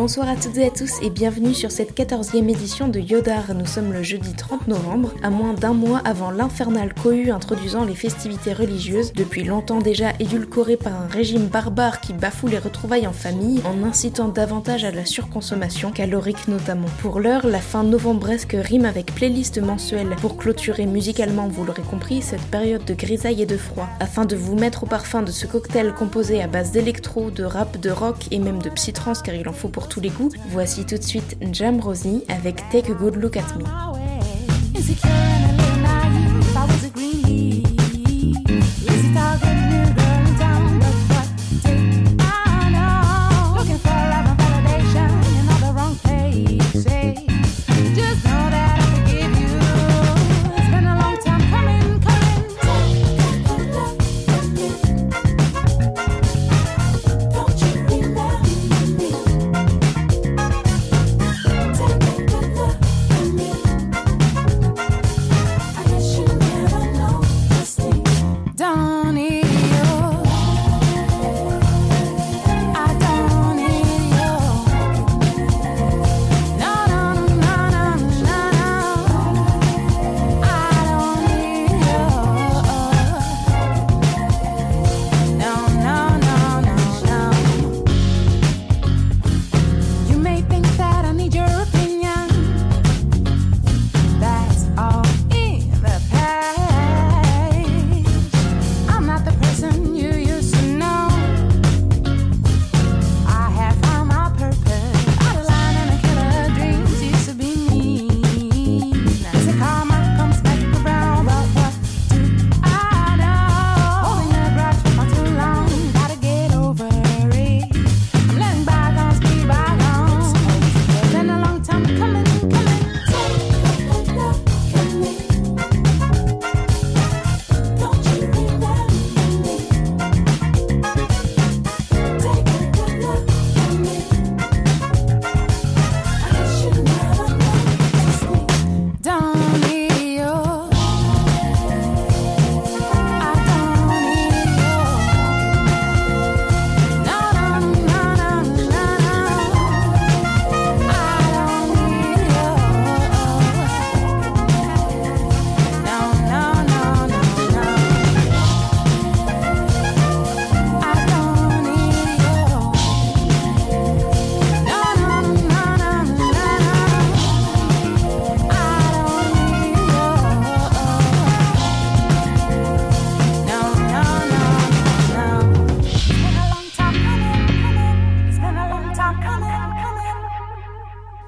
Bonsoir à toutes et à tous et bienvenue sur cette 14e édition de Yodar. Nous sommes le jeudi 30 novembre, à moins d'un mois avant l'infernal cohue introduisant les festivités religieuses, depuis longtemps déjà édulcorées par un régime barbare qui bafoue les retrouvailles en famille en incitant davantage à la surconsommation, calorique notamment. Pour l'heure, la fin novembresque rime avec playlist mensuelle pour clôturer musicalement, vous l'aurez compris, cette période de grisaille et de froid, afin de vous mettre au parfum de ce cocktail composé à base d'électro, de rap, de rock et même de psytrance car il en faut pour tous les goûts. Voici tout de suite Jam Rosie avec Take a Good Look at Me.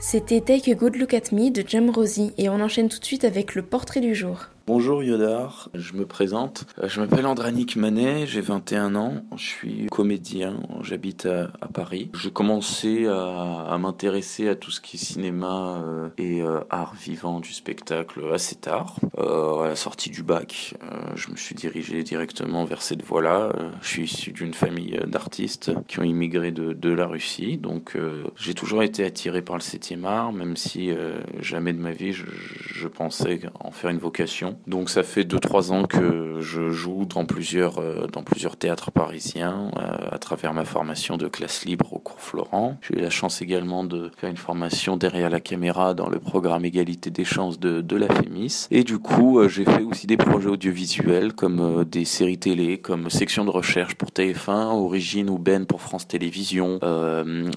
C'était Take a Good Look at Me de Jam Rosie et on enchaîne tout de suite avec le portrait du jour. Bonjour Yodar, je me présente. Euh, je m'appelle Andranik Manet, j'ai 21 ans, je suis comédien, j'habite à, Paris. J'ai commencé à, m'intéresser à tout ce qui est cinéma euh, et euh, art vivant du spectacle assez tard. à la sortie du bac, je me suis dirigé directement vers cette voie-là. je suis issu d'une famille d'artistes qui ont immigré de, la Russie, donc j'ai toujours été attiré par le 7e art, même si jamais de ma vie je, je pensais en faire une vocation. Donc ça fait 2-3 ans que je joue dans plusieurs, euh, dans plusieurs théâtres parisiens euh, à travers ma formation de classe libre au cours Florent. J'ai eu la chance également de faire une formation derrière la caméra dans le programme Égalité des chances de, la FEMIS. Et du coup, euh, j'ai fait aussi des projets audiovisuels comme des séries télé, comme Section de recherche pour TF1, Origine ou Ben pour France Télévisions,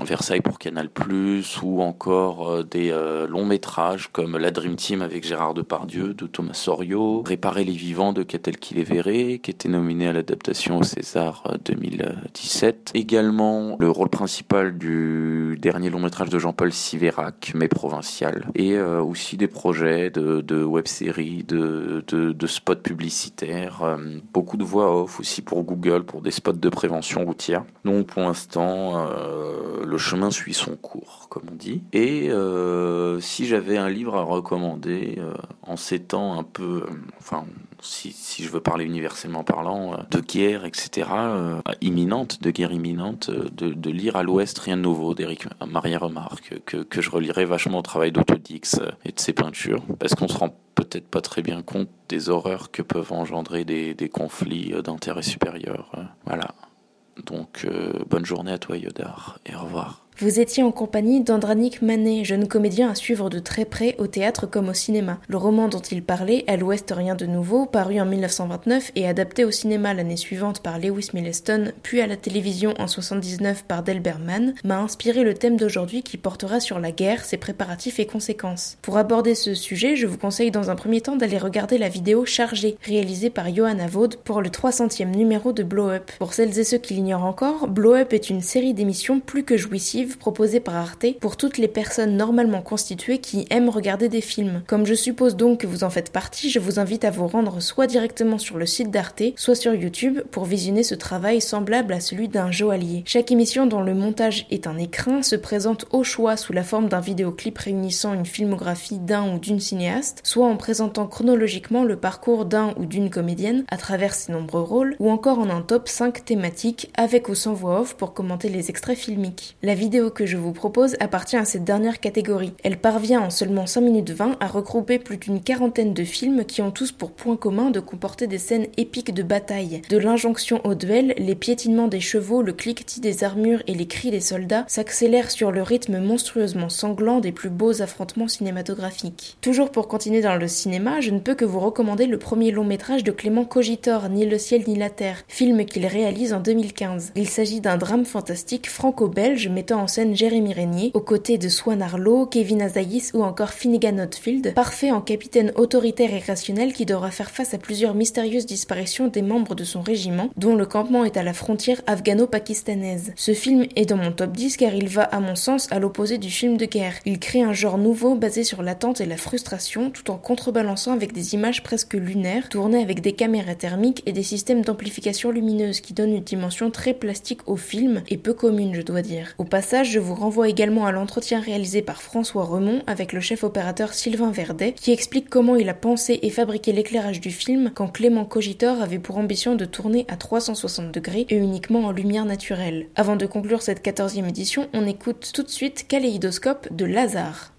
Versailles pour Canal+, ou encore des longs métrages comme La Dream Team avec Gérard Depardieu de Thomas Réparer les vivants de Catel qui les verrait, qui était nominé à l'adaptation au César 2017. Euh, Également le rôle principal du dernier long métrage de Jean-Paul Siverac, mais provincial. Et euh, aussi des projets de, web-séries, de, de, spots publicitaires, euh, beaucoup de voix off aussi pour Google, pour des spots de prévention routière. Donc pour l'instant, le chemin suit son cours, comme on dit. Et si j'avais un livre à recommander en ces temps un peu euh, enfin, si, je veux parler universellement parlant, euh, de guerre, etc., euh, imminente, de guerre imminente, de, lire à l'Ouest Rien de nouveau d'Éric Maria Remarque, que, je relirai vachement au travail d'Autodix et de ses peintures, parce qu'on se rend peut-être pas très bien compte des horreurs que peuvent engendrer des, des conflits d'intérêt supérieur. Voilà. Donc, bonne journée à toi, Yodar, et au revoir. Vous étiez en compagnie d'Andranik Manet, jeune comédien à suivre de très près au théâtre comme au cinéma. Le roman dont il parlait, À l'Ouest rien de nouveau, paru en 1929 et adapté au cinéma l'année suivante par Lewis Milleston, puis à la télévision en 79 par Delbert Mann, m'a inspiré le thème d'aujourd'hui qui portera sur la guerre, ses préparatifs et conséquences. Pour aborder ce sujet, je vous conseille dans un premier temps d'aller regarder la vidéo chargée, réalisée par Johanna Vaud pour le 300e numéro de Blow Up. Pour celles et ceux qui l'ignorent encore, Blow Up est une série d'émissions plus que jouissive proposé par Arte pour toutes les personnes normalement constituées qui aiment regarder des films. Comme je suppose donc que vous en faites partie, je vous invite à vous rendre soit directement sur le site d'Arte, soit sur YouTube pour visionner ce travail semblable à celui d'un joaillier. Chaque émission dont le montage est un écrin se présente au choix sous la forme d'un vidéoclip réunissant une filmographie d'un ou d'une cinéaste, soit en présentant chronologiquement le parcours d'un ou d'une comédienne à travers ses nombreux rôles, ou encore en un top 5 thématique avec ou sans voix off pour commenter les extraits filmiques. La vidéo que je vous propose appartient à cette dernière catégorie. Elle parvient en seulement 5 minutes 20 à regrouper plus d'une quarantaine de films qui ont tous pour point commun de comporter des scènes épiques de bataille. De l'injonction au duel, les piétinements des chevaux, le cliquetis des armures et les cris des soldats s'accélèrent sur le rythme monstrueusement sanglant des plus beaux affrontements cinématographiques. Toujours pour continuer dans le cinéma, je ne peux que vous recommander le premier long métrage de Clément Cogitor, Ni le ciel ni la terre, film qu'il réalise en 2015. Il s'agit d'un drame fantastique franco-belge mettant en en scène Jérémy Régnier, aux côtés de Swan Arlo, Kevin Azaïs ou encore Finnegan Oldfield, parfait en capitaine autoritaire et rationnel qui devra faire face à plusieurs mystérieuses disparitions des membres de son régiment, dont le campement est à la frontière afghano-pakistanaise. Ce film est dans mon top 10 car il va, à mon sens, à l'opposé du film de guerre. Il crée un genre nouveau basé sur l'attente et la frustration, tout en contrebalançant avec des images presque lunaires, tournées avec des caméras thermiques et des systèmes d'amplification lumineuse qui donnent une dimension très plastique au film et peu commune, je dois dire. Au passage, je vous renvoie également à l'entretien réalisé par François Remond avec le chef opérateur Sylvain Verdet, qui explique comment il a pensé et fabriqué l'éclairage du film quand Clément Cogitor avait pour ambition de tourner à 360 degrés et uniquement en lumière naturelle. Avant de conclure cette 14e édition, on écoute tout de suite Kaléidoscope de Lazare.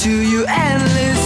to you endless.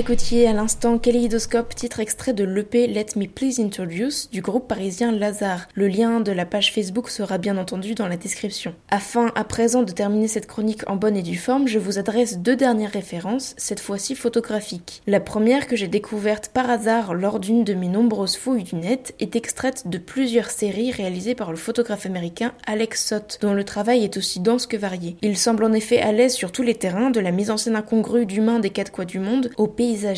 Écoutiez à l'instant Kaleidoscope, titre extrait de l'EP Let Me Please Introduce du groupe parisien Lazare. Le lien de la page Facebook sera bien entendu dans la description. Afin à présent de terminer cette chronique en bonne et due forme, je vous adresse deux dernières références, cette fois-ci photographiques. La première que j'ai découverte par hasard lors d'une de mes nombreuses fouilles du net est extraite de plusieurs séries réalisées par le photographe américain Alex Sott, dont le travail est aussi dense que varié. Il semble en effet à l'aise sur tous les terrains, de la mise en scène incongrue d'humains des quatre coins du monde au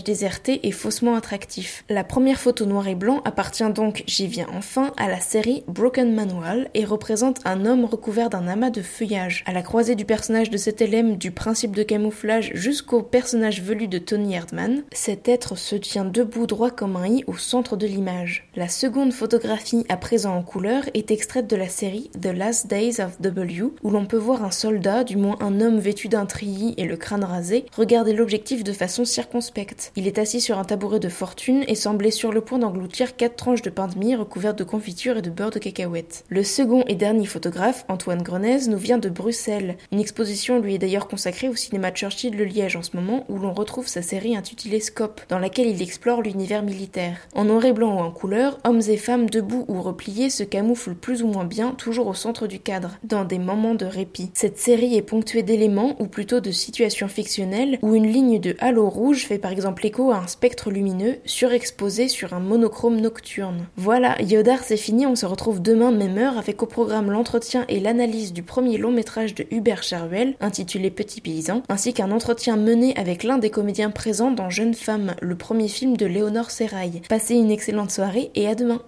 déserté et faussement attractif. La première photo noir et blanc appartient donc, j'y viens enfin, à la série Broken Manual et représente un homme recouvert d'un amas de feuillage. À la croisée du personnage de cet élème du principe de camouflage jusqu'au personnage velu de Tony Erdman, cet être se tient debout droit comme un i au centre de l'image. La seconde photographie à présent en couleur est extraite de la série The Last Days of W, où l'on peut voir un soldat, du moins un homme vêtu d'un treillis et le crâne rasé, regarder l'objectif de façon circonspecte. Il est assis sur un tabouret de fortune et semblait sur le point d'engloutir quatre tranches de pain de mie recouvertes de confiture et de beurre de cacahuète. Le second et dernier photographe, Antoine Grenez, nous vient de Bruxelles. Une exposition lui est d'ailleurs consacrée au cinéma Churchill de Liège en ce moment, où l'on retrouve sa série intitulée Scope, dans laquelle il explore l'univers militaire. En noir et blanc ou en couleur, hommes et femmes debout ou repliés se camouflent plus ou moins bien, toujours au centre du cadre, dans des moments de répit. Cette série est ponctuée d'éléments, ou plutôt de situations fictionnelles, où une ligne de halo rouge fait par exemple écho à un spectre lumineux surexposé sur un monochrome nocturne. Voilà, Yodar c'est fini, on se retrouve demain même heure avec au programme l'entretien et l'analyse du premier long métrage de Hubert Charuel, intitulé Petit paysan, ainsi qu'un entretien mené avec l'un des comédiens présents dans Jeune femme, le premier film de Léonore Serrail. Passez une excellente soirée et à demain